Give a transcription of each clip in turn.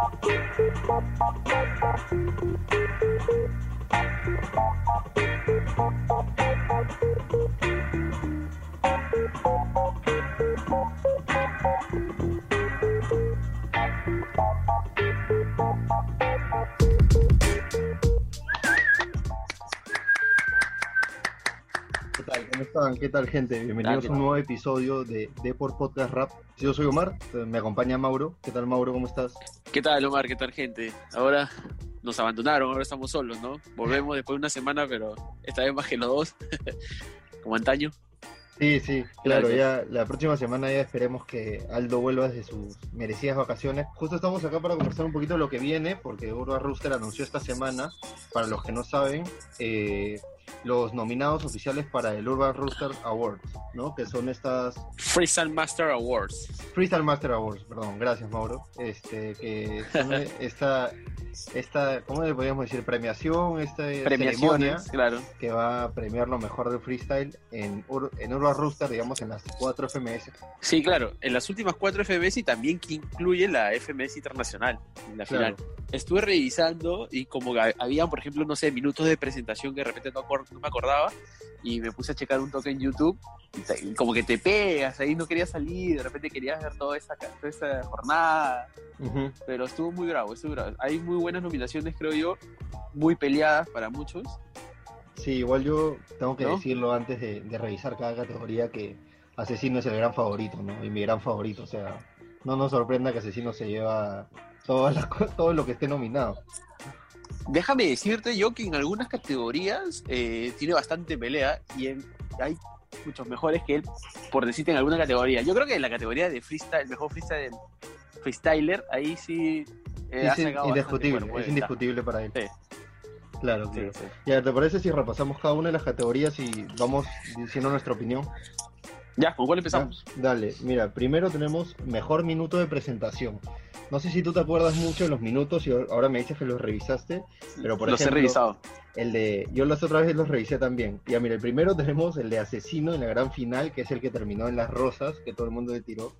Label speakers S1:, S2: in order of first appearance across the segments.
S1: ¿Qué tal? ¿Cómo están? ¿Qué tal, gente? Bienvenidos a un nuevo episodio de Deport Podcast Rap. Yo soy Omar, me acompaña Mauro. ¿Qué tal, Mauro? ¿Cómo estás?
S2: ¿Qué tal, Omar? ¿Qué tal, gente? Ahora nos abandonaron, ahora estamos solos, ¿no? Volvemos después de una semana, pero esta vez más que los dos, como antaño.
S1: Sí, sí, claro, ya la próxima semana ya esperemos que Aldo vuelva de sus merecidas vacaciones. Justo estamos acá para conversar un poquito de lo que viene, porque Urba Rooster anunció esta semana, para los que no saben, eh, los nominados oficiales para el Urban Rooster Awards, ¿no? Que son estas...
S2: Freestyle Master Awards.
S1: Freestyle Master Awards, perdón, gracias Mauro. Este, que son esta, esta, ¿cómo le podríamos decir? Premiación, esta ceremonia
S2: claro.
S1: que va a premiar lo mejor del freestyle en, Ur en Urban Rooster, digamos, en las cuatro FMS.
S2: Sí, claro, en las últimas cuatro FMS y también que incluye la FMS internacional, en la
S1: Claro.
S2: final. Estuve revisando y como que había, por ejemplo, no sé, minutos de presentación que de repente no, me acordaba y me puse a checar un toque en YouTube como que te pegas, ahí no querías salir, de repente querías ver toda esa, toda esa jornada, pero estuvo muy bravo, estuvo bravo. Hay muy buenas nominaciones, creo yo, muy peleadas para muchos.
S1: Sí, igual yo tengo que
S2: ¿No?
S1: decirlo antes de, de revisar cada categoría que Asesino es el gran favorito, ¿no? Y mi gran favorito, o sea, no nos sorprenda que Asesino se lleva co- todo lo que esté nominado.
S2: Déjame decirte yo que en algunas categorías eh, tiene bastante pelea y en- hay muchos mejores que él, por decirte en alguna categoría. Yo creo que en la categoría de freestyle, mejor freestyle, freestyler, ahí sí eh,
S1: es in- indiscutible, es indiscutible para él.
S2: Sí.
S1: Claro,
S2: Sí,
S1: claro.
S2: sí.
S1: Ya, ¿te parece si repasamos cada una de las categorías y vamos diciendo nuestra opinión?
S2: Ya, ¿con cuál empezamos?
S1: Ya, Dale, mira, primero tenemos mejor minuto de presentación. No sé si tú te acuerdas mucho de los minutos y ahora me dices que los revisaste, pero por
S2: Los
S1: ejemplo,
S2: he revisado.
S1: el de, yo las otras veces los revisé también. Ya mira, el primero tenemos el de Asesino en la gran final, que es el que terminó en las rosas, que todo el mundo le tiró.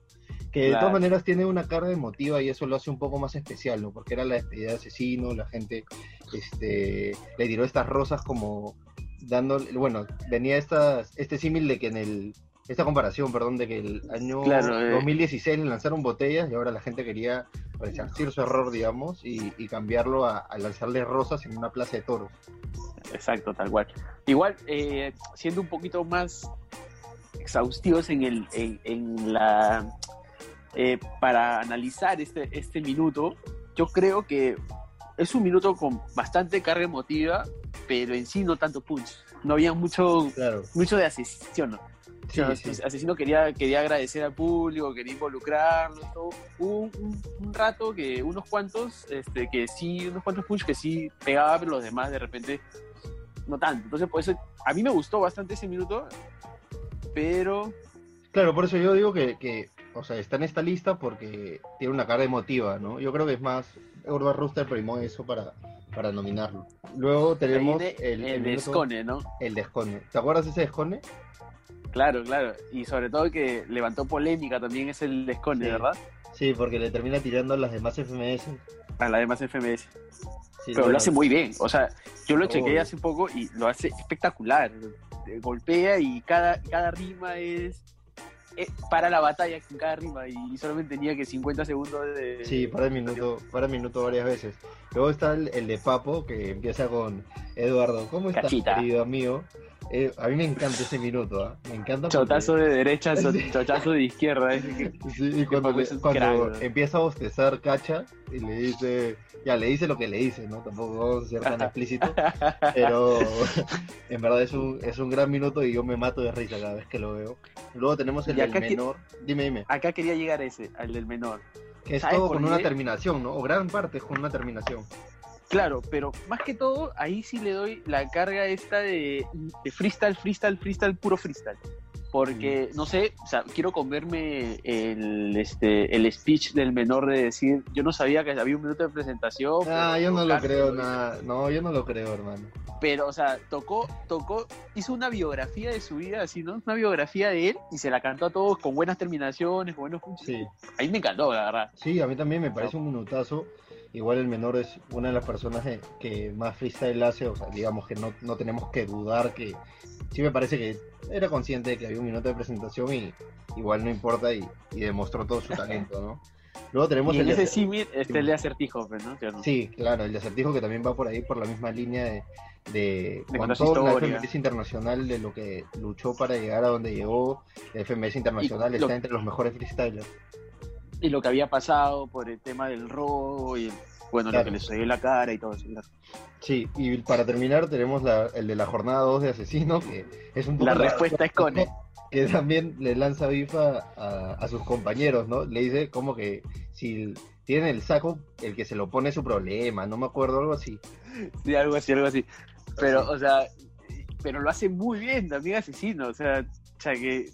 S1: Que de todas maneras tiene una carga emotiva y eso lo hace un poco más especial, ¿no? Porque era la despedida de Asesino, la gente este, le tiró estas rosas como dándole, bueno, venía estas, este símil de que en el, esta comparación, perdón, de que el año
S2: Claro, eh.
S1: 2016 le lanzaron botellas y ahora la gente quería resarcir su error, digamos, y, y cambiarlo a, a lanzarle rosas en una plaza de toros.
S2: Exacto, tal cual. Igual, eh, siendo un poquito más exhaustivos en, el, en, en la... eh, para analizar este, este minuto, yo creo que es un minuto con bastante carga emotiva, pero en sí no tanto punch. No había mucho,
S1: Claro.
S2: mucho de asesino. O
S1: Sí,
S2: sea,
S1: sí.
S2: Asesino quería, quería agradecer al público, quería involucrarlo, todo. Hubo un, un- rato que unos cuantos, este, que sí, unos cuantos punch que sí pegaba, pero los demás de repente no tanto. Entonces, por eso, a mí me gustó bastante ese minuto, pero
S1: Claro, por eso yo digo que, que, o sea, está en esta lista porque tiene una carga emotiva, ¿no? Yo creo que es más, Urban Rooster primó eso para, para nominarlo. Luego tenemos
S2: viene
S1: el,
S2: el,
S1: el minuto-
S2: descone, ¿no?
S1: el descone. ¿Te acuerdas de ese descone?
S2: Claro, claro. Y sobre todo que levantó polémica también es el descone,
S1: Sí.
S2: ¿verdad?
S1: Sí, porque le termina tirando a las demás FMS.
S2: A la demás FMS.
S1: Sí,
S2: pero lo hace muy bien. O sea, yo lo chequeé hace poco y lo hace espectacular. Eh, Golpea y cada, cada rima es, eh, para la batalla con cada rima y solamente tenía que 50 segundos de...
S1: Sí, para el minuto, para el minuto varias veces. Luego está el, el de Papo, que empieza con Eduardo, ¿cómo estás,
S2: Cachita.
S1: querido amigo? Eh, a mí me encanta ese minuto, ¿ah? Me encanta porque-
S2: Chotazo de derecha, so-
S1: Sí.
S2: chotazo de izquierda. es que-
S1: Sí, y cuando, empieza a bostezar Cacha y le dice, ya le dice lo que le dice, ¿no? Tampoco vamos a ser tan explícitos, pero en verdad es un, es un gran minuto y yo me mato de risa cada vez que lo veo. Luego tenemos el del
S2: que-
S1: menor, dime, dime,
S2: Acá quería llegar ese, al del menor.
S1: que es
S2: ¿sabes
S1: todo con una terminación, ¿no? O gran parte es con una terminación.
S2: Claro, pero más que todo, ahí sí le doy la carga esta de, de freestyle, freestyle, freestyle, puro freestyle. Porque, no sé, o sea, quiero comerme el, este, el speech del menor de decir, yo no sabía que había un minuto de presentación.
S1: Ah, yo no lo creo
S2: hizo".
S1: nada, no, yo no lo creo, hermano.
S2: pero, o sea, tocó, tocó, hizo una biografía de su vida, así, ¿no? Una biografía de él y se la cantó a todos con buenas terminaciones, con buenos puntos.
S1: Sí.
S2: Ahí me encantó, la verdad.
S1: Sí, a mí también me parece un minutazo. Igual el menor es una de las personas que, más freestyle hace, o sea, digamos que no, no tenemos que dudar que sí me parece que era consciente de que había un minuto de presentación y igual no importa y, y demostró todo su talento, ¿no? Luego tenemos
S2: Y en
S1: el
S2: ese
S1: de-
S2: símil está el de acertijo, ¿no? ¿Sí o no?
S1: Sí, claro, el de acertijo que también va por ahí, por la misma línea de, de, con
S2: contar
S1: todo la. FMS internacional, de lo que luchó para llegar a donde llegó. La FMS internacional
S2: Y
S1: está
S2: lo-
S1: entre los mejores freestylers.
S2: Y lo que había pasado por el tema del robo y, bueno,
S1: Claro.
S2: lo que le sucedió en la cara y todo eso.
S1: Sí, y para terminar tenemos la- el de la jornada 2 de Asesino, que es un poco
S2: La respuesta es con él.
S1: que también le lanza bifa a, a sus compañeros, ¿no? Le dice como que si tienen el saco, el que se lo pone es su problema, no me acuerdo, algo así.
S2: Sí, algo así, algo así. Pero,
S1: Sí.
S2: o sea, pero lo hace muy bien también asesino, o sea, o sea que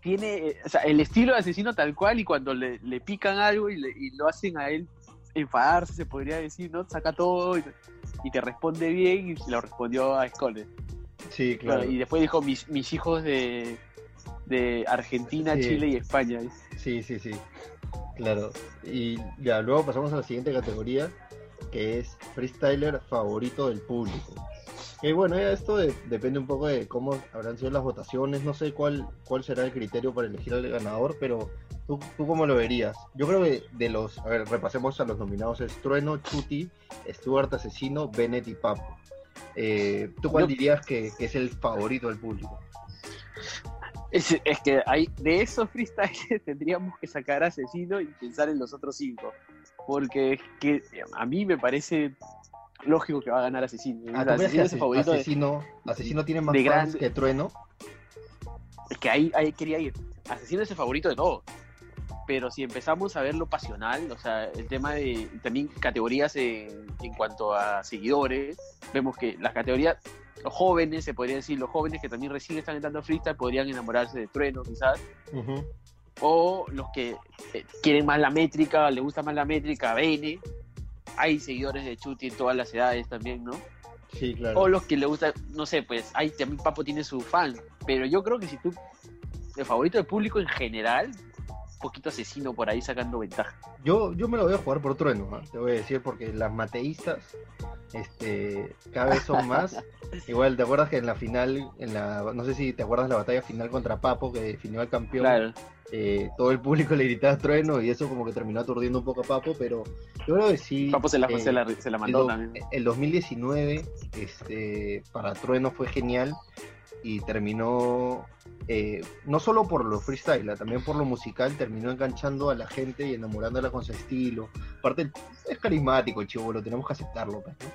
S2: tiene, eh, o sea, el estilo de asesino tal cual y cuando le, le pican algo y, le- y lo hacen a él enfadarse, se podría decir, ¿no? Saca todo y, y te responde bien y se lo respondió a Skole.
S1: Sí, claro.
S2: Y después dijo mis, mis hijos de, de Argentina,
S1: Sí.
S2: Chile y España.
S1: Sí, sí, sí. Claro. Y ya, luego pasamos a la siguiente categoría, que es freestyler favorito del público. Y bueno, esto de- depende un poco de cómo habrán sido las votaciones, no sé cuál, cuál será el criterio para elegir al ganador, pero ¿tú, tú cómo lo verías? Yo creo que de los, a ver, repasemos a los nominados, es Trueno, Chuti, Stuart Asesino, Bennett y Papo. Eh, ¿Tú cuál
S2: Yo-
S1: dirías que, que es el favorito del público?
S2: Es, es que hay, de esos freestyles tendríamos que sacar a Asesino y pensar en los otros cinco. Porque es que a mí me parece lógico que va a ganar Asesino.
S1: Ah, ¿tú
S2: Asesino es el favorito de-
S1: asesino, asesino tiene más
S2: de
S1: fans
S2: grande-
S1: que Trueno?
S2: es que ahí, ahí quería ir. Asesino es el favorito de todos. Pero si empezamos a ver lo pasional, o sea, el tema de también categorías en, en cuanto a seguidores, vemos que las categorías, los jóvenes, se podría decir, los jóvenes que también recién están entrando a freestyle podrían enamorarse de Trueno, quizás.
S1: Ujú.
S2: o los que eh, quieren más la métrica, le gusta más la métrica, Bene. Hay seguidores de Chuti en todas las edades también, ¿no?
S1: Sí, claro.
S2: O los que le gusta, no sé, pues, ahí también Papo tiene su fan. Pero yo creo que si tú, el favorito del público en general, poquito asesino por ahí sacando ventaja.
S1: Yo, yo me lo voy a jugar por trueno, ¿ah? te voy a decir, porque las mateístas este, cada vez son más. Igual, ¿te acuerdas que en la final, en la, no sé si te acuerdas la batalla final contra Papo, que definió al campeón,
S2: Claro.
S1: eh, todo el público le gritaba trueno y eso como que terminó aturdiendo un poco a Papo, pero yo creo que sí.
S2: Papo se la,
S1: eh,
S2: se la, se la
S1: el,
S2: mandó
S1: do-
S2: también.
S1: el 2019 este, para Trueno fue genial y terminó, eh, no solo por lo freestyle, también por lo musical, terminó enganchando a la gente y enamorándola con su estilo. Aparte, es carismático chivo, lo tenemos que aceptarlo. pues, ¿no?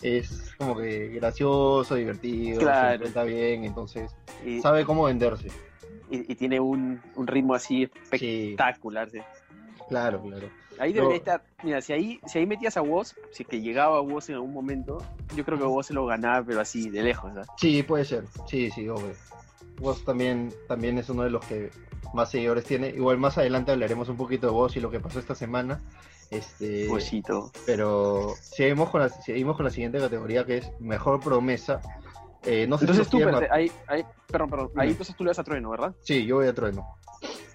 S1: Es como que gracioso, divertido,
S2: Claro.
S1: está bien, entonces
S2: Y,
S1: sabe cómo venderse.
S2: y- y tiene un, un ritmo así
S1: Sí,
S2: espectacular. sí.
S1: claro, claro.
S2: Ahí
S1: No.
S2: debería estar. Mira, si ahí, si ahí metías a Woz, si es que llegaba a Woz en algún momento, yo creo que Woz se lo ganaba, pero así, de lejos. ¿sabes?
S1: Sí, puede ser. Sí, sí, obvio. Vos también, también es uno de los que más seguidores tiene. Igual más adelante hablaremos un poquito de vos y lo que pasó esta semana. Este,
S2: Wozito.
S1: pero seguimos con, la, seguimos con la siguiente categoría que es mejor promesa. Eh, no sé si
S2: Entonces
S1: los
S2: tú, espérate, ahí, ahí, perdón, perdón, ahí entonces tú le das a Trueno, ¿verdad?
S1: Sí, yo voy a trueno.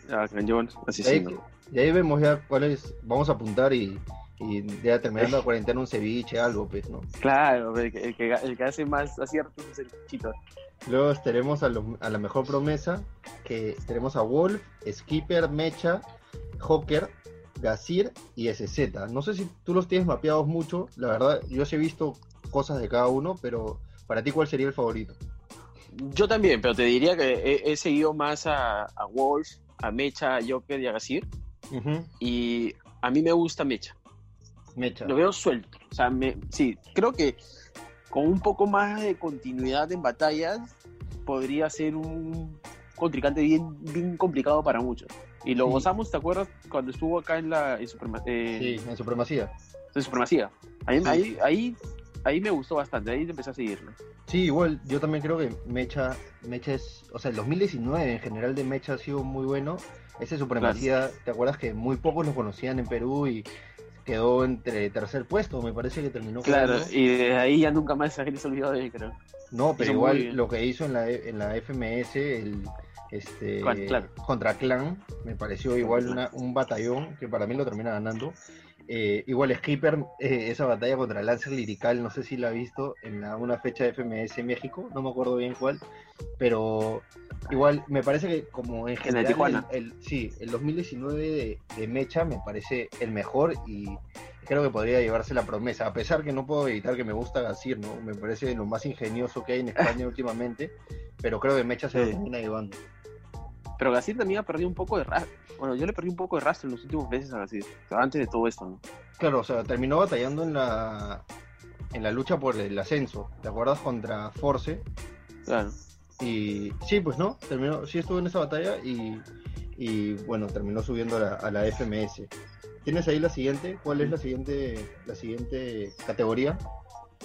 S2: Ah, John, así sí.
S1: Y ahí vemos ya cuáles vamos a apuntar y, y ya terminando la cuarentena un ceviche, algo, pues, ¿no?
S2: Claro, el que, el, que, el que hace más aciertos es el Chito.
S1: Luego tenemos a, lo- a la mejor promesa, que tenemos a Wolf, Skipper, Mecha, Joker, Gazir y SZ. No sé si tú los tienes mapeados mucho, la verdad, yo sí he visto cosas de cada uno, pero para ti, ¿cuál sería el favorito?
S2: Yo también, pero te diría que he, he seguido más a, a Wolf, a Mecha, a Joker y a Y a mí me gusta Mecha.
S1: Mecha.
S2: Lo veo suelto. O sea, me, sí, creo que con un poco más de continuidad en batallas podría ser un contrincante bien, bien complicado para muchos. Y lo
S1: Sí.
S2: gozamos, ¿te acuerdas? Cuando estuvo acá en la en, Suprema- eh,
S1: Sí, en supremacía.
S2: en Supremacía. Ahí,
S1: Sí.
S2: ahí, ahí, ahí me gustó bastante, ahí empecé a seguirlo.
S1: Sí, igual, yo también creo que Mecha, Mecha es, o sea, el 2019 en general de Mecha ha sido muy bueno. Ese Supremacía, ¿te acuerdas que muy pocos lo conocían en Perú y quedó entre tercer puesto, me parece que terminó.
S2: Claro, y de ahí ya nunca más se ha olvidado de él, creo.
S1: No, pero igual lo que hizo en la, en la FMS, el, este, contra Clan, me pareció igual un batallón que para mí lo termina ganando. Eh, igual Skipper, eh, esa batalla contra Lancer Lirical, no sé si la ha visto en una fecha de FMS México, no me acuerdo bien cuál, pero igual me parece que como en general, el, sí, el 2019 de, Mecha me parece el mejor y creo que podría llevarse la promesa, a pesar que no puedo evitar que me gusta Gasir, ¿no? Me parece lo más ingenioso que hay en España últimamente, pero creo que Mecha se lo termina llevando.
S2: Pero Gasir también ha perdido un poco de rastro. Bueno, yo le perdí un poco de rastro en los últimos meses a Gasir, antes de todo esto, ¿no?
S1: Claro, o sea, terminó batallando en la en la lucha por el ascenso. ¿Te acuerdas contra Force?
S2: Claro.
S1: Y sí, pues no, terminó, sí estuvo en esa batalla y, y bueno, terminó subiendo a la, FMS. ¿Tienes ahí la siguiente? ¿Cuál es la siguiente, la siguiente categoría?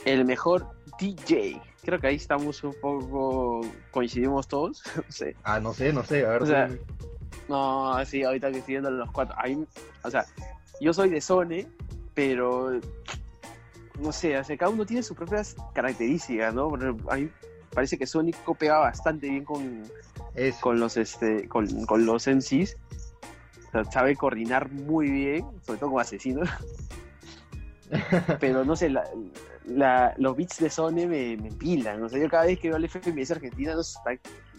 S2: El mejor DJ. Creo que ahí estamos un poco, coincidimos todos. no sé.
S1: Ah, no sé, no sé, a ver.
S2: O sea, no, sí, ahorita que estoy viendo los cuatro. o sea, yo soy de Sone, pero no sé, o sea, cada uno tiene sus propias características, ¿no? Hay, parece que Sonic pega bastante bien con, con los este con, los MCs. O sea, sabe coordinar muy bien, sobre todo como asesino. Pero no sé, los beats de Sony me, me pilan. O sea, yo cada vez que veo el FMS Argentina no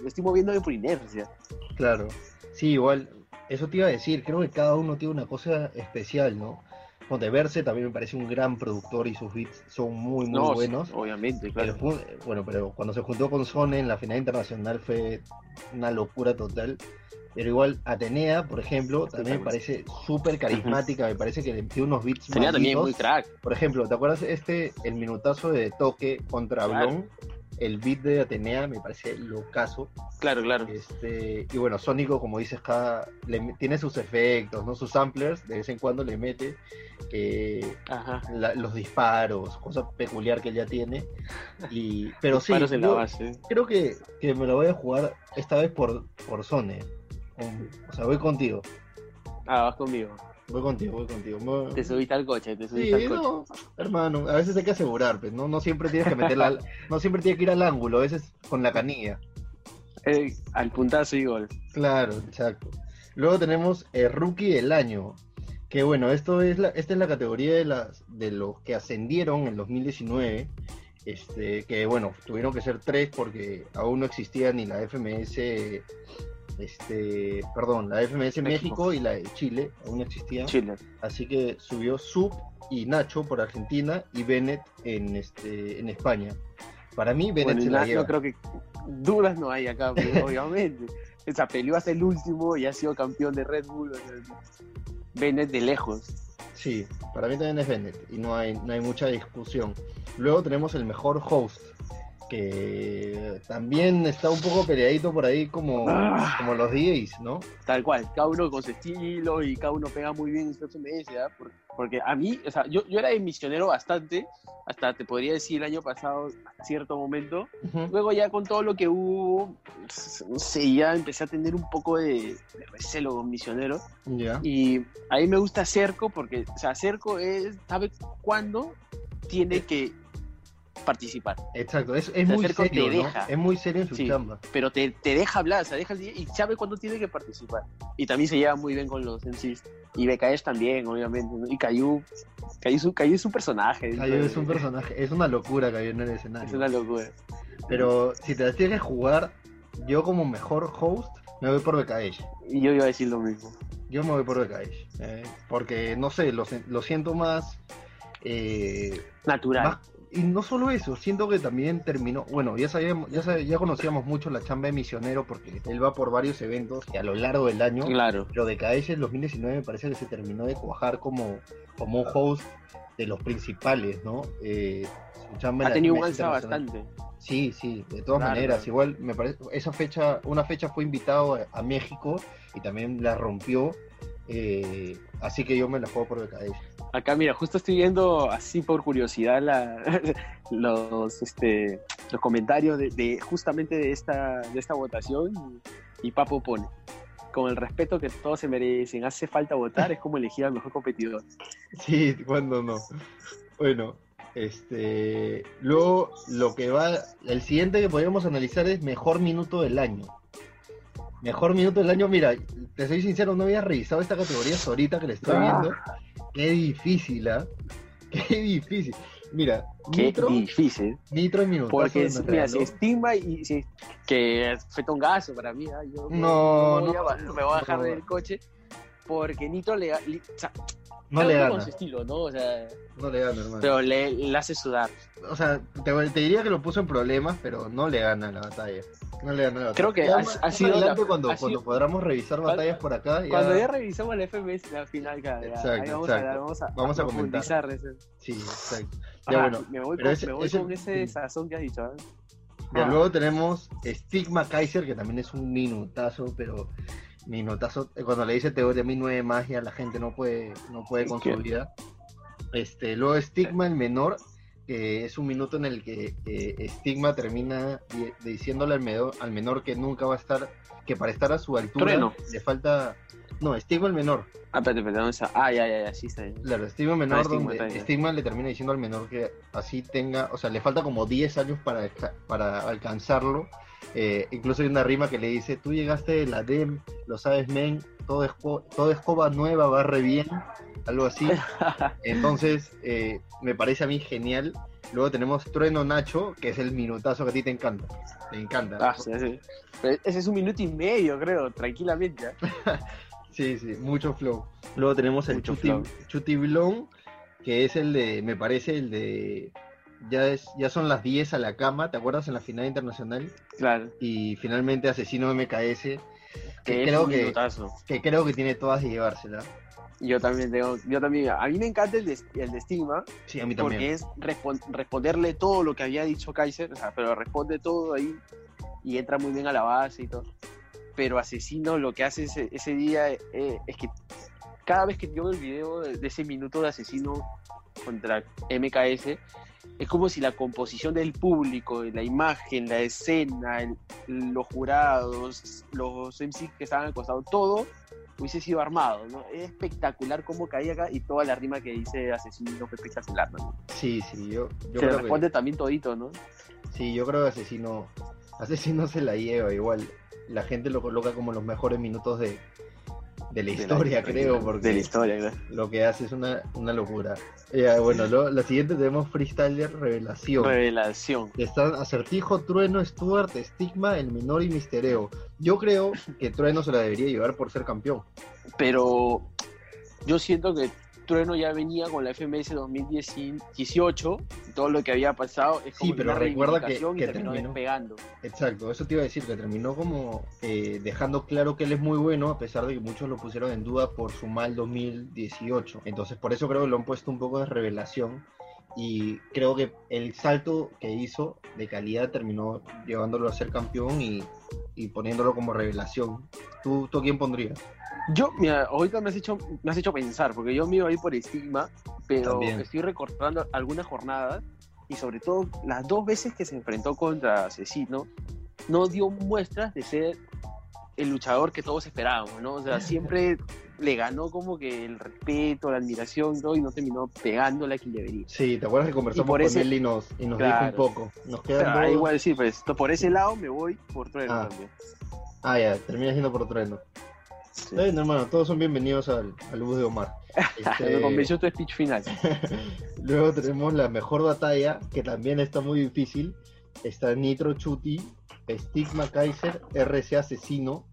S2: me estoy moviendo por inercia.
S1: Claro. Sí, igual, eso te iba a decir. Creo que cada uno tiene una cosa especial, ¿no? Verse también me parece un gran productor y sus beats son muy, muy buenos.
S2: obviamente, claro.
S1: bueno, pero cuando se juntó con Sony en la final internacional fue una locura total. Pero igual Atenea, por ejemplo, también me parece súper carismática, me parece que tiene unos beats
S2: Atenea también muy crack.
S1: Por ejemplo, ¿te acuerdas este, el minutazo de toque contra claro el beat de Atenea me parece locazo.
S2: Claro, claro.
S1: Este, y bueno, Sónico, como dices, cada, tiene sus efectos, ¿no? Sus samplers, de vez en cuando le mete los disparos, cosa peculiar que él ya tiene. Y, pero sí, creo que, que, me lo voy a jugar esta vez por, por O sea, voy contigo.
S2: Ah, vas conmigo.
S1: Voy contigo, voy contigo.
S2: Te subiste al coche, te subiste al coche.
S1: hermano, a veces hay que asegurar, pues, ¿no? No siempre tienes que meterla, no siempre tienes que ir al ángulo, a veces con la canilla.
S2: Eh, al puntazo y gol.
S1: Claro, exacto. Luego tenemos el rookie del año. Que bueno, esto es la, esta es la categoría de las de los que ascendieron en 2019. Este, que bueno, tuvieron que ser tres porque aún no existía ni la FMS este, perdón, la FMS México. y la de Chile, aún existían.
S2: Chile.
S1: Así que subió Sub y Nacho por Argentina y Bennett en este en España. Para mí Bennett se la lleva.
S2: Creo que dudas no hay acá, obviamente. Esa peleó hasta el último y ha sido campeón de Red Bull. Bennett de lejos.
S1: Sí, para mí también es Bennett y no hay, no hay mucha discusión. Luego tenemos el mejor host, que también está un poco peleadito por ahí como, ah. como los DJs, ¿no?
S2: Tal cual, cada uno con su estilo y cada uno pega muy bien en su FMS, Porque a mí, o sea, yo, yo era misionero bastante, hasta te podría decir el año pasado, a cierto momento. Luego ya con todo lo que hubo, no sé, ya empecé a tener un poco de, recelo con misionero. Y a mí me gusta Cerco porque, o sea, Cerco es, sabe cuándo tiene que participar.
S1: Exacto, es, muy serio, Es muy serio en su chamba.
S2: Pero te, deja hablar, o sea, deja y sabe cuándo tiene que participar. Y también se lleva muy bien con los MCs. Y BKS también, obviamente. Y Cayu, Cayu, es un personaje.
S1: Cayu es un personaje, es una locura Cayu en el escenario.
S2: Es una locura.
S1: Pero si te tienes que jugar, yo como mejor host, me voy por BKS.
S2: Y yo iba a decir lo mismo.
S1: Yo me voy por BKS. Eh, porque, no sé, lo, lo siento más... Eh,
S2: Natural
S1: y no solo eso, siento que también terminó, bueno, ya sabíamos, ya, ya conocíamos mucho la chamba de misionero porque él va por varios eventos y a lo largo del año.
S2: Claro.
S1: Pero de KS en 2019 me parece que se terminó de cuajar como, como un host de los principales, ¿no?
S2: Eh, ha tenido un alza bastante.
S1: Sí, sí, de todas maneras. Igual me parece, esa fecha, una fecha fue invitado a, México y también la rompió. Eh, así que yo me la juego por BKS.
S2: Acá, mira, justo estoy viendo así por curiosidad los, este, los comentarios de, justamente de esta, de esta votación y, Papo pone. con el respeto que todos se merecen, hace falta votar, es como elegir al mejor competidor.
S1: Sí, cuando no. Bueno, este, luego lo que va, el siguiente que podríamos analizar es mejor minuto del año. Mejor minuto del año, mira, te soy sincero, no había revisado esta categoría ahorita que le estoy viendo. Qué difícil, ¿ah? Qué difícil. Mira,
S2: Qué
S1: Nitro,
S2: difícil.
S1: Nitro en minuto.
S2: Porque, mira, si estima y si, que fue tongazo para mí, ¿ah? yo
S1: No,
S2: me voy
S1: no,
S2: a me voy a bajar
S1: no.
S2: del coche porque Nitro le, li- o sea,
S1: no le gana,
S2: con su estilo, ¿no? O sea,
S1: no le gana, hermano.
S2: pero le, le hace sudar.
S1: O sea, te, te diría que lo puso en problemas, pero no le gana la batalla. No le gana la batalla.
S2: Creo que ha- sido
S1: adelante
S2: la-
S1: cuando,
S2: ha
S1: cuando
S2: sido-
S1: podamos revisar batallas por acá. Ya...
S2: Cuando ya revisamos la FMS, la final, ya, ya,
S1: Exacto,
S2: ahí vamos,
S1: exacto.
S2: A, vamos a,
S1: Vamos a
S2: eso.
S1: Sí, exacto.
S2: Ajá,
S1: Ya bueno,
S2: me voy,
S1: pero
S2: con,
S1: ese-
S2: me voy
S1: ese-
S2: con ese
S1: sí.
S2: sazón que has dicho. ¿eh?
S1: Ya
S2: Ah.
S1: luego tenemos Stigma Kaiser, que también es un minutazo, pero minutazo. Cuando le dice teoría a mí nueve magia, la gente no puede, no puede con su vida. Este, luego Stigma el menor, que es un minuto en el que eh, Stigma termina di- diciéndole al menor, al menor que nunca va a estar, que para estar a su altura
S2: Trueno.
S1: le falta. No, Stigma el menor.
S2: Ah, espérate, ¿dónde está? Ah, ya, ya, ya, sí está bien.
S1: Claro, Stigma menor,
S2: Ah, Stigma,
S1: donde. Stigma le termina diciendo al menor que así tenga, o sea, le falta como 10 años para, para alcanzarlo. Eh, incluso hay una rima que le dice, tú llegaste de la DEM, lo sabes, men, todo, esco- todo escoba nueva va re bien, algo así. Entonces, eh, me parece a mí genial. Luego tenemos Trueno Nacho, que es el minutazo que a ti te encanta. Te encanta.
S2: Ah, sí, sí. Pero ese es un minuto y medio, creo, tranquilamente. ¿ah?
S1: Sí, sí, mucho flow. Luego tenemos el Chuti,
S2: flow.
S1: Chuti Blon, que es el de, me parece el de, ya es, ya son las 10 a la cama, ¿te acuerdas en la final internacional?
S2: Claro.
S1: Y finalmente Asesino MKS, que
S2: Que es
S1: creo
S2: un
S1: que, que creo que tiene todas de llevársela.
S2: Yo también tengo, yo también, a mí me encanta el de, el de estigma,
S1: Sí, a mí
S2: porque
S1: también.
S2: es respon- responderle todo lo que había dicho Kaiser, o sea, pero responde todo ahí y entra muy bien a la base y todo. Pero Asesino lo que hace ese, ese día eh, es que cada vez que yo veo el video de, de ese minuto de Asesino contra MKS, es como si la composición del público, la imagen, la escena, el- los jurados, los MC que estaban al costado, todo hubiese sido armado, ¿no? Es espectacular cómo caía acá y toda la rima que dice Asesino fue espectacular, ¿no?
S1: Sí, sí, yo, yo
S2: Se
S1: creo
S2: responde
S1: que,
S2: también todito, ¿no?
S1: sí, yo creo que Asesino, Asesino se la lleva igual. La gente lo coloca como los mejores minutos de, de la historia, creo, porque
S2: De la historia, claro.
S1: lo que hace es una, una locura. Ya, bueno, lo- la siguiente tenemos Freestyler Revelación.
S2: Revelación.
S1: Están Acertijo, Trueno, Stuart, Stigma, El Menor y Mistereo. Yo creo que Trueno se la debería llevar por ser campeón.
S2: Pero yo siento que Trueno ya venía con la FMS 2018, todo lo que había pasado es
S1: Sí,
S2: como
S1: pero
S2: una
S1: recuerda que-
S2: reivindicación y
S1: que
S2: terminó
S1: terminó.
S2: despegando.
S1: Exacto, eso te iba a decir, que terminó como eh, dejando claro que él es muy bueno, a pesar de que muchos lo pusieron en duda por su mal 2018. Entonces, por eso creo que lo han puesto un poco de revelación. Y creo que el salto que hizo de calidad terminó llevándolo a ser campeón y, y poniéndolo como revelación. ¿Tú, ¿Tú quién pondrías?
S2: Yo, mira, ahorita me has hecho, me has hecho pensar, porque yo me iba a ir por estigma, pero
S1: También.
S2: estoy recordando algunas jornadas y sobre todo las dos veces que se enfrentó contra Asesino, no dio muestras de ser el luchador que todos esperábamos, ¿no? O sea, siempre le ganó como que el respeto, la admiración, ¿no? Y no terminó pegándole a quien debería.
S1: Sí, ¿te acuerdas que conversamos
S2: por
S1: con
S2: ese-
S1: él y nos, y nos
S2: Claro.
S1: dijo un poco? Nos quedan
S2: Ah,
S1: dos-
S2: igual sí, pues por ese lado me voy por Trueno
S1: Ah.
S2: también.
S1: Ah, ya, termina siendo por trueno.
S2: Sí.
S1: Está bien, hermano, todos son bienvenidos al, al bus de Omar. Este,
S2: Me convenció tu speech final.
S1: Luego tenemos la mejor batalla, que también está muy difícil. Está Nitro Chuti, Stigma Kaiser, RC Asesino,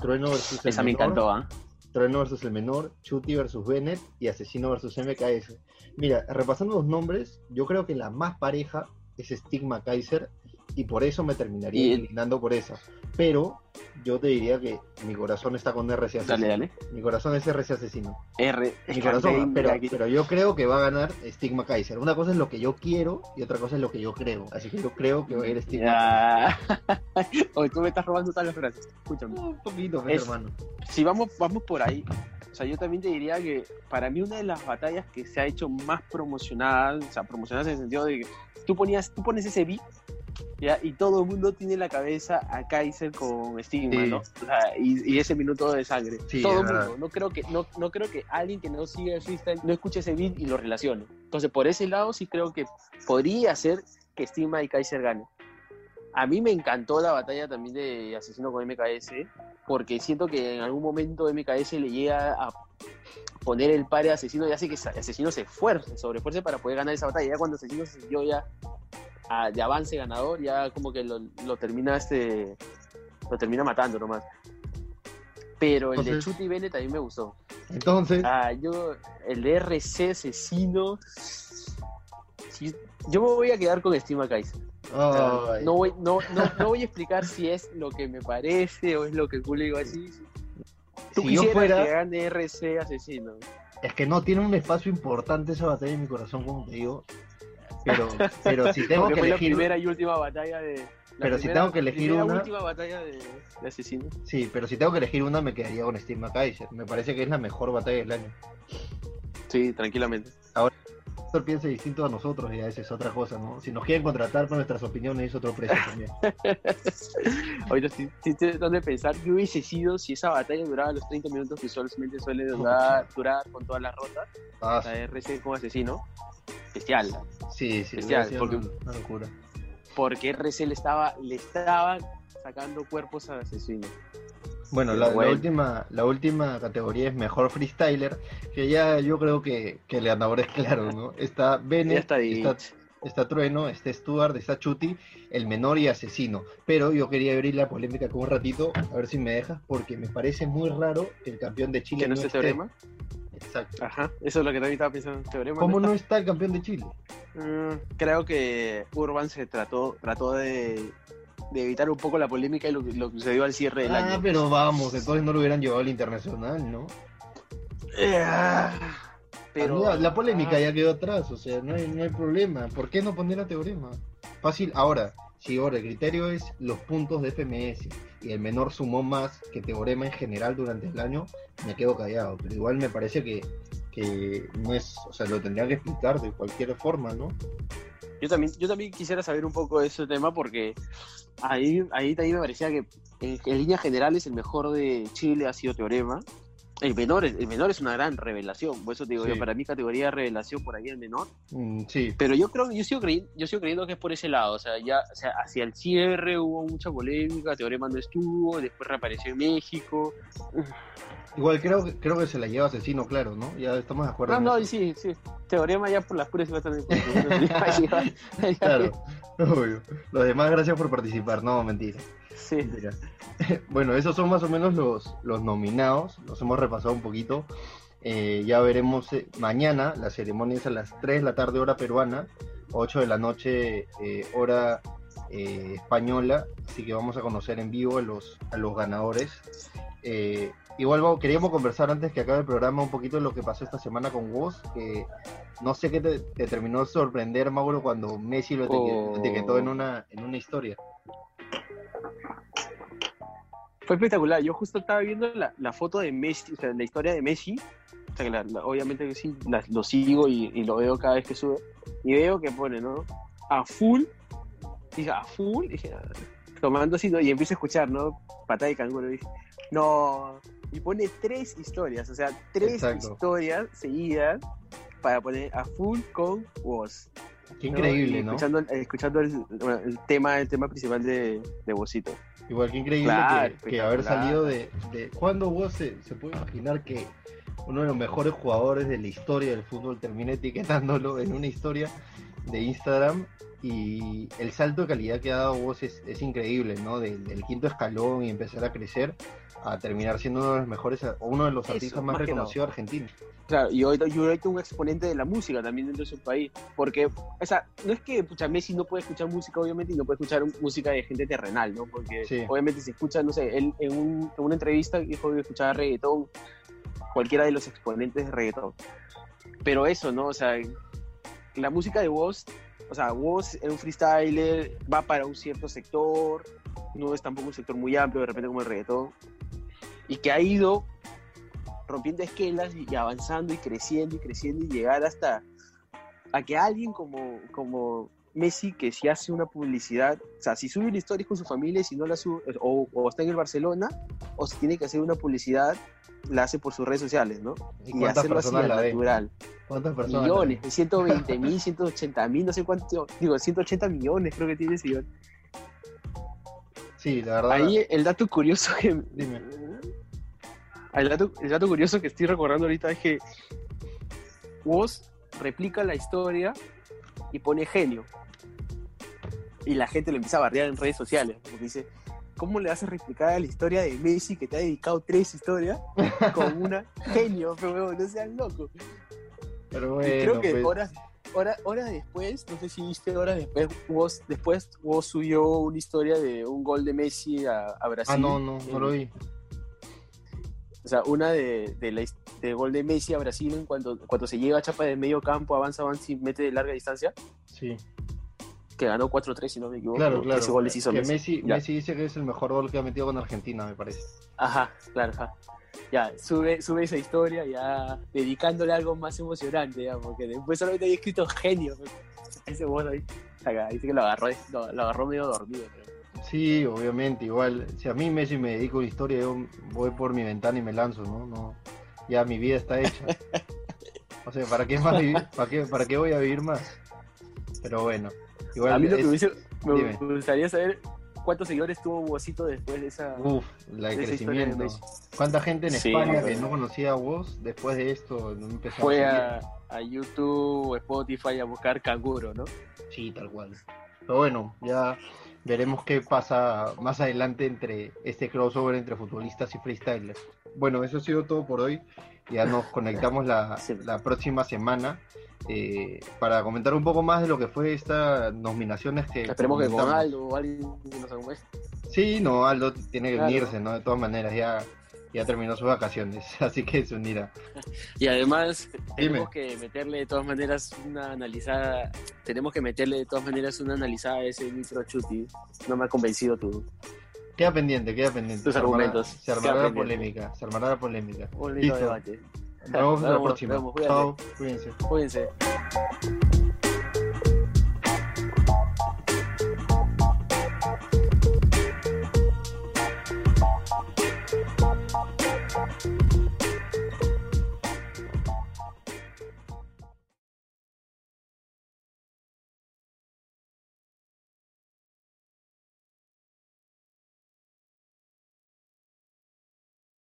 S1: Trueno versus el
S2: Esa me
S1: menor,
S2: encantó, ¿ah?
S1: Trueno versus el menor, Chuti versus Bennett y Asesino versus MKS. Mira, repasando los nombres, yo creo que la más pareja es Stigma Kaiser y por eso me terminaría
S2: Y-
S1: eliminando por esa. Pero yo te diría que mi corazón está con RC Asesino.
S2: Dale, dale.
S1: Mi corazón es RC Asesino.
S2: R.
S1: Mi corazón, pero, pero yo creo que va a ganar Stigma Kaiser. Una cosa es lo que yo quiero y otra cosa es lo que yo creo. Así que yo creo que va a ir Stigma
S2: Ya. Oye, tú me estás robando todas las frases. Escúchame.
S1: Kaiser. Un poquito,
S2: Es-
S1: hermano.
S2: Si vamos, vamos por ahí. O sea, yo también te diría que para mí una de las batallas que se ha hecho más promocionada, o sea, promocionadas en el sentido de que tú ponías, tú pones ese beat ¿ya? Y todo el mundo tiene la cabeza a Kaiser con estigma, ¿no? O sea, y, y, ese minuto de sangre. todo el mundo. No creo, que, no, no creo que alguien que no siga el freestyle no escuche ese beat y lo relacione. Entonces, por ese lado sí creo que podría ser que Estigma y Kaiser gane. A mí me encantó la batalla también de Asesino con MKS, porque siento que en algún momento MKS le llega a poner el par de Asesino y hace que Asesino se esfuerce, sobrefuerce para poder ganar esa batalla. Ya cuando Asesino se sintió ya de avance ganador, ya como que lo, lo, termina este lo termina matando nomás. Pero el de Chuti Bene también me gustó.
S1: Entonces.
S2: Ah, yo, el de RC Asesino. yo me voy a quedar con Estima Kaiser. no, voy, no, no, voy a explicar si es lo que me parece o es lo que el digo así. Tú si yo fuera, que gane RC Asesino.
S1: Es que no tiene un espacio importante esa batalla en mi corazón, como te digo. Pero, pero si tengo que
S2: fue
S1: elegir.
S2: la primera y última batalla de.
S1: Pero si tengo que elegir una.
S2: última batalla de, de asesino.
S1: Sí, pero si tengo que elegir una, me quedaría con Steve Kaiser. Me parece que es la mejor batalla del año.
S2: Sí, tranquilamente.
S1: Ahora, el piensa distinto a nosotros, y a veces es otra cosa, ¿no? Si nos quieren contratar con nuestras opiniones, es otro precio también.
S2: Ahorita estoy, estoy tratando de pensar qué hubiese sido si esa batalla duraba los 30 minutos que usualmente suele durar, durar con todas las rotas. Ah, la RC como asesino. Especial.
S1: Sí, sí,
S2: especial. Porque,
S1: una locura.
S2: Porque RC le estaba, le estaba sacando cuerpos al asesino.
S1: Bueno, la, última, la última categoría es mejor freestyler, que ya yo creo que, que el ganador es claro, ¿no? Está Bennett, está, está, Trueno, está Stuart, está Chuti, el menor y asesino. Pero yo quería abrir la polémica con un ratito, a ver si me dejas, porque me parece muy raro que el campeón de Chile
S2: ¿Que no, esté. teorema?
S1: Exacto.
S2: Ajá, eso es lo que también estaba pensando. Teorema
S1: ¿Cómo no está? el campeón de Chile?
S2: Mm, creo que Urban se trató, trató de de evitar un poco la polémica y lo, lo que sucedió al cierre del ah, año.
S1: Ah, pero vamos, entonces no lo hubieran llevado al internacional, ¿no?
S2: Eh,
S1: pero la, polémica ah. ya quedó atrás, o sea, no hay, no hay problema. ¿Por qué no poner a teorema? Fácil, ahora, si ahora el criterio es los puntos de FMS y el menor sumó más que teorema en general durante el año, me quedo callado. Pero igual me parece que, que no es, o sea, lo tendría que explicar de cualquier forma, ¿no?
S2: Yo también, yo también quisiera saber un poco de ese tema porque ahí, ahí también me parecía que en, líneas generales el mejor de Chile ha sido Teorema. El menor, el menor es una gran revelación, por eso te digo yo, para mí categoría de revelación por ahí el menor.
S1: Mm, sí.
S2: Pero yo creo, yo sigo creyendo, yo sigo creyendo que es por ese lado, o sea, ya, o sea, hacia el cierre hubo mucha polémica, Teorema no estuvo, después reapareció en México.
S1: Igual creo, creo que se la lleva asesino, claro, ¿no? Ya estamos de acuerdo.
S2: No, no, sí, sí. Teorema ya por las puras iba a estar
S1: Claro, obvio. Los demás, gracias por participar, no, mentira.
S2: Sí.
S1: Bueno, esos son más o menos los, los nominados, los hemos repasado un poquito. Eh, ya veremos eh, mañana, la ceremonia es a las 3 de la tarde hora peruana, 8 de la noche eh, hora española, así que vamos a conocer en vivo a los, a los ganadores. Igual queríamos conversar antes que acabe el programa un poquito de lo que pasó esta semana con vos, que no sé qué te, terminó de sorprender, Mauro, cuando Messi lo etiquetó en, oh. una, en una historia.
S2: Fue espectacular. Yo justo estaba viendo la, foto de Messi, o sea, la historia de Messi. O sea, que obviamente que sí, lo sigo y, lo veo cada vez que sube. Y veo que pone, ¿no? A full. Dije, a full. Dije, ah", tomando así, y empiezo a escuchar, ¿no? Patada de canguro. Dije, no, y pone tres historias, o sea, tres historias seguidas para poner a full con voz.
S1: Qué increíble,
S2: ¿no? Escuchando, escuchando el, tema, el tema principal de, de Vosito.
S1: Igual que increíble que, haber salido de, de ¿Cuándo vos se, puede imaginar que uno de los mejores jugadores de la historia del fútbol termine etiquetándolo en una historia de Instagram y el salto de calidad que ha dado vos es, increíble, ¿no? Del, del, quinto escalón y empezar a crecer a terminar siendo uno de los mejores o uno de los artistas más, reconocidos de Argentina.
S2: Claro, y hoy, yo un exponente de la música también dentro de su país, porque, o sea, no es que pucha, Messi no puede escuchar música, obviamente, y no puede escuchar música de gente terrenal, ¿no? Porque obviamente si escucha, no sé, él en, un, en una entrevista dijo que escuchaba reggaetón, cualquiera de los exponentes de reggaetón. Pero eso, ¿no? O sea, la música de voz, o sea, voz es un freestyler, va para un cierto sector, no es tampoco un sector muy amplio, de repente como el reggaetón, y que ha ido rompiendo esquelas y avanzando y creciendo y creciendo y llegar hasta a que alguien como, como Messi que si hace una publicidad, o sea, si sube una historia con su familia y si no la sube, o, o está en el Barcelona, o si tiene que hacer una publicidad, la hace por sus redes sociales, ¿no?
S1: ¿Y
S2: Y, hacerlo así
S1: ven?
S2: natural.
S1: ¿Cuántas personas?
S2: Millones, 120 mil, 180 mil, no sé cuánto, digo, 180 millones creo que tiene ese.
S1: Sí, la verdad.
S2: Ahí el dato curioso que...
S1: Dime.
S2: El dato, el dato curioso que estoy recordando ahorita es que Woz replica la historia y pone genio. Y la gente lo empieza a bardear en redes sociales. Porque dice, ¿cómo le haces replicar a la historia de Messi que te ha dedicado tres historias con una genio? Pero no sean locos.
S1: Pero
S2: Y
S1: bueno,
S2: creo que
S1: pues,
S2: horas, horas, horas después, no sé si viste horas después, Woz, después Woz subió una historia de un gol de Messi a, a Brasil.
S1: Ah, no, no, no lo vi.
S2: O sea, una de, de la de gol de Messi a Brasil en cuando, cuando se llega a chapa de medio campo, avanza, avanza y mete de larga distancia,
S1: Sí,
S2: que ganó 4-3 si no me equivoco.
S1: claro, claro.
S2: Ese gol les hizo
S1: que
S2: Messi.
S1: Messi, dice que es el mejor gol que ha metido con Argentina, me parece.
S2: Ajá, claro, ajá. Ya, sube, sube esa historia ya dedicándole algo más emocionante, ya, porque después solamente había escrito genio. pues. Ese gol ahí. Acá, dice que lo agarró, lo, lo agarró medio dormido. Pero...
S1: Sí, obviamente, igual. Si a mí Messi me dedica una historia, yo voy por mi ventana y me lanzo, ¿no? no ya mi vida está hecha. O sea, ¿para qué más vivir? ¿Para qué, ¿Para qué voy a vivir más? Pero bueno, igual
S2: a mí lo que
S1: es-
S2: me, hubiese- me
S1: dime.
S2: gustaría saber cuántos seguidores tuvo Bocito después de esa...
S1: Uf, la de crecimiento. ¿Cuánta gente en
S2: Sí,
S1: España que
S2: bueno.
S1: no conocía a vos después de esto no empezó
S2: fue
S1: a
S2: a, a YouTube o Spotify a buscar canguro, ¿no?
S1: Sí, tal cual. Pero bueno, ya veremos qué pasa más adelante entre este crossover entre futbolistas y freestylers. Bueno, eso ha sido todo por hoy. Ya nos conectamos la,
S2: Sí.
S1: la próxima semana eh, para comentar un poco más de lo que fue estas nominaciones que
S2: Esperemos que con. Aldo o alguien nos acompañe.
S1: Sí, no, Aldo tiene que
S2: Claro.
S1: unirse, ¿no? De todas maneras, ya, ya terminó sus vacaciones, así que se unirá.
S2: Y además tenemos que meterle de todas maneras una analizada, tenemos que meterle de todas maneras una analizada a ese micro chuti. No me ha convencido tu
S1: Queda pendiente, queda pendiente.
S2: Tus
S1: Se armará-
S2: argumentos.
S1: Se armará la polémica, se armará la polémica.
S2: un lindo
S1: Listo.
S2: debate.
S1: Nos vemos la próxima. Chao, cuídense.
S2: Cuídense.